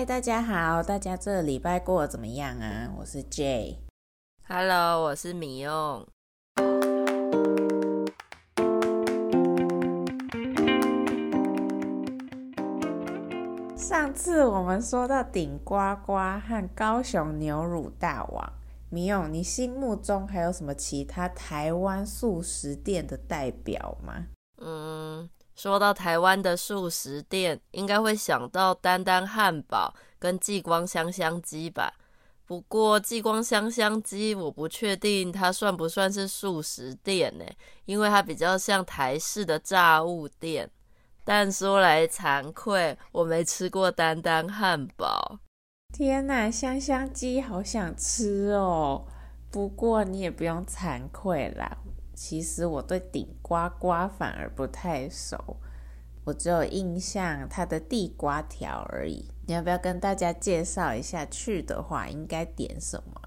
嗨，大家好，大家这礼拜过得怎么样啊？我是 Jay，Hello，我是米用。上次我们说到顶呱呱和高雄牛乳大王，米用，你心目中还有什么其他台湾素食店的代表吗？说到台湾的素食店，应该会想到丹丹汉堡跟继光香香鸡吧。不过继光香香鸡，我不确定它算不算是素食店呢，因为它比较像台式的炸物店。但说来惭愧，我没吃过丹丹汉堡。天哪，香香鸡好想吃哦！不过你也不用惭愧啦。其实我对顶呱呱反而不太熟，我只有印象它的地瓜条而已。你要不要跟大家介绍一下？去的话应该点什么？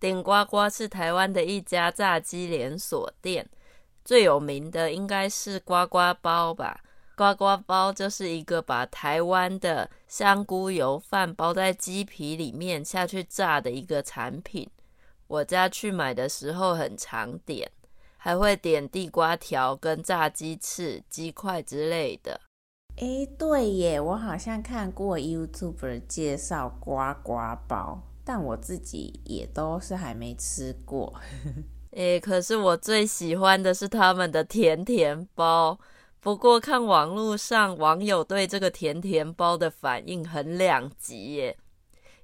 顶呱呱是台湾的一家炸鸡连锁店，最有名的应该是呱呱包吧。呱呱包就是一个把台湾的香菇油饭包在鸡皮里面下去炸的一个产品。我家去买的时候很常点。还会点地瓜条跟炸鸡翅、鸡块之类的。哎，对耶，我好像看过 YouTuber 介绍呱呱包，但我自己也都是还没吃过。哎，可是我最喜欢的是他们的甜甜包。不过看网络上网友对这个甜甜包的反应很两极耶，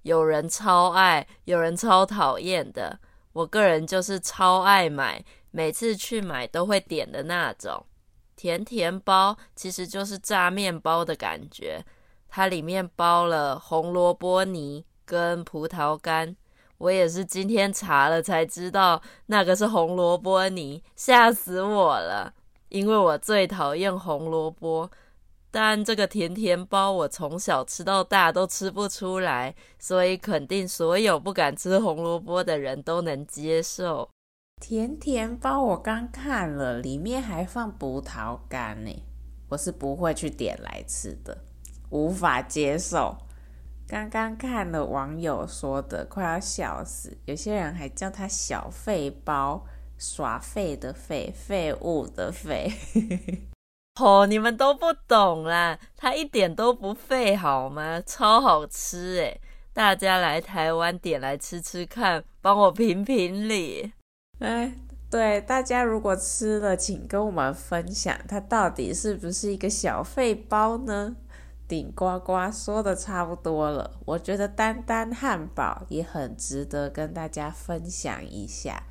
有人超爱，有人超讨厌的。我个人就是超爱买。每次去买都会点的那种甜甜包，其实就是炸面包的感觉。它里面包了红萝卜泥跟葡萄干。我也是今天查了才知道，那个是红萝卜泥，吓死我了！因为我最讨厌红萝卜，但这个甜甜包我从小吃到大都吃不出来，所以肯定所有不敢吃红萝卜的人都能接受。甜甜包我刚看了，里面还放葡萄干呢，我是不会去点来吃的，无法接受。刚刚看了网友说的，快要笑死。有些人还叫它小废包，耍废的废，废物的废。哦，你们都不懂啦，它一点都不废好吗？超好吃诶，大家来台湾点来吃吃看，帮我评评理。哎，对，大家如果吃了，请跟我们分享，它到底是不是一个小废包呢？顶呱呱说的差不多了，我觉得丹丹汉堡也很值得跟大家分享一下。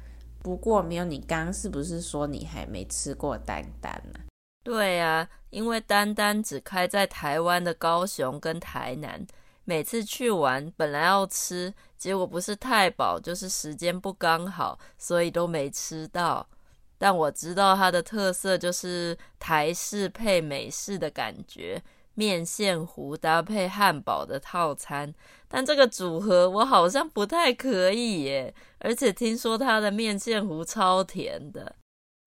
不过，没有你刚是不是说你还没吃过丹丹呢？对呀，因为丹丹只开在台湾的高雄跟台南。每次去玩，本来要吃，结果不是太饱，就是时间不刚好，所以都没吃到。但我知道它的特色就是台式配美式的感觉，面线糊搭配汉堡的套餐。但这个组合我好像不太可以耶，而且听说它的面线糊超甜的。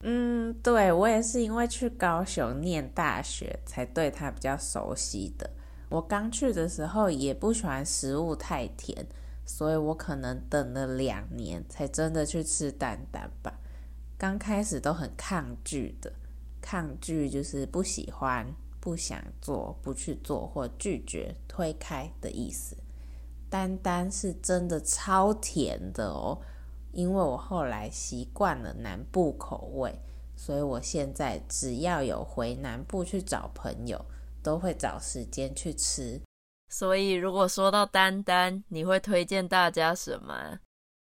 嗯，对，我也是因为去高雄念大学，才对它比较熟悉的。我刚去的时候也不喜欢食物太甜，所以我可能等了两年才真的去吃丹丹吧。刚开始都很抗拒的，抗拒就是不喜欢、不想做、不去做或拒绝、推开的意思。丹丹是真的超甜的哦，因为我后来习惯了南部口味，所以我现在只要有回南部去找朋友，都会找时间去吃，所以如果说到丹丹，你会推荐大家什么？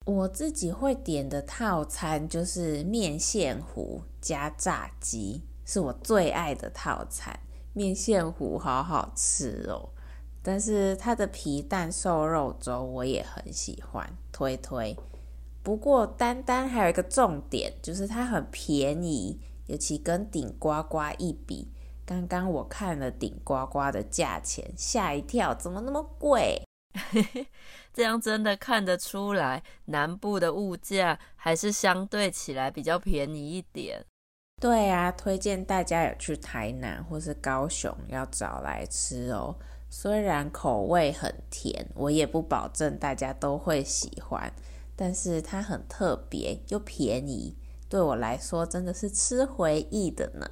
我自己会点的套餐就是面线糊加炸鸡，是我最爱的套餐。面线糊好好吃哦，但是它的皮蛋瘦肉粥我也很喜欢，推推。不过丹丹还有一个重点，就是它很便宜，尤其跟顶呱呱一比。刚刚我看了顶呱呱的价钱，吓一跳，怎么那么贵？这样真的看得出来，南部的物价还是相对起来比较便宜一点。对啊，推荐大家有去台南或是高雄要找来吃哦。虽然口味很甜，我也不保证大家都会喜欢，但是它很特别又便宜，对我来说真的是吃回忆的呢。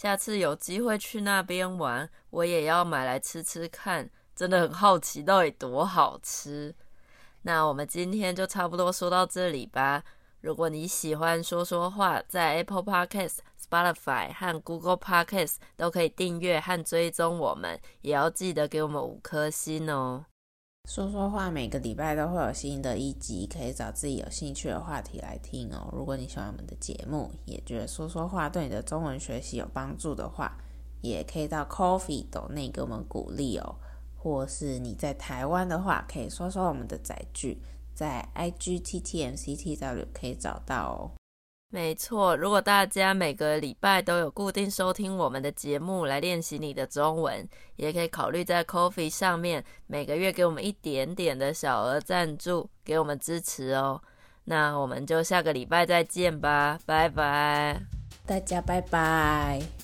下次有机会去那边玩，我也要买来吃吃看，真的很好奇到底多好吃。那我们今天就差不多说到这里吧。如果你喜欢说说话，在 Apple Podcast、Spotify 和 Google Podcast 都可以订阅和追踪我们，也要记得给我们五颗星哦。说说话每个礼拜都会有新的一集，可以找自己有兴趣的话题来听哦。如果你喜欢我们的节目，也觉得说说话对你的中文学习有帮助的话，也可以到 Ko-fi 斗内给我们鼓励哦。或是你在台湾的话，可以说说我们的载具。在 igttmctw 可以找到哦。没错，如果大家每个礼拜都有固定收听我们的节目来练习你的中文，也可以考虑在 Coffee 上面每个月给我们一点点的小额赞助，给我们支持哦。那我们就下个礼拜再见吧，拜拜，大家拜拜。